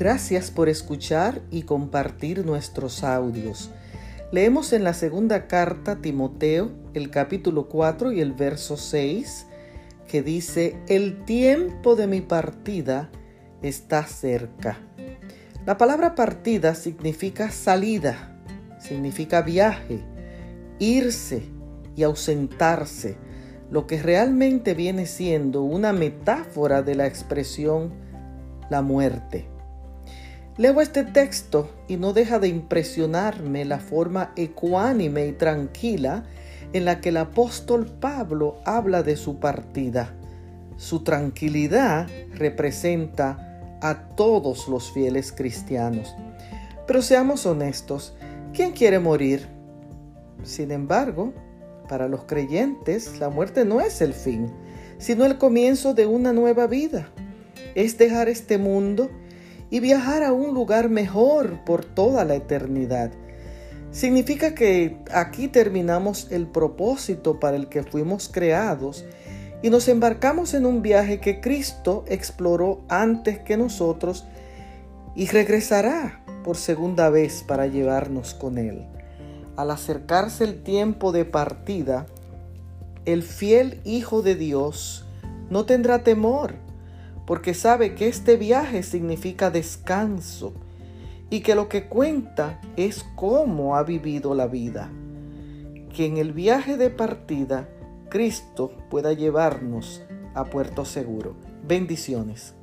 Gracias por escuchar y compartir nuestros audios. Leemos en la segunda carta Timoteo el capítulo 4 y el verso 6 que dice, el tiempo de mi partida está cerca. La palabra partida significa salida, significa viaje, irse y ausentarse, lo que realmente viene siendo una metáfora de la expresión la muerte. Leo este texto y no deja de impresionarme la forma ecuánime y tranquila en la que el apóstol Pablo habla de su partida. Su tranquilidad representa a todos los fieles cristianos. Pero seamos honestos, ¿quién quiere morir? Sin embargo, para los creyentes la muerte no es el fin, sino el comienzo de una nueva vida. Es dejar este mundo y viajar a un lugar mejor por toda la eternidad. Significa que aquí terminamos el propósito para el que fuimos creados y nos embarcamos en un viaje que Cristo exploró antes que nosotros y regresará por segunda vez para llevarnos con Él. Al acercarse el tiempo de partida, el fiel Hijo de Dios no tendrá temor porque sabe que este viaje significa descanso y que lo que cuenta es cómo ha vivido la vida. Que en el viaje de partida Cristo pueda llevarnos a puerto seguro. Bendiciones.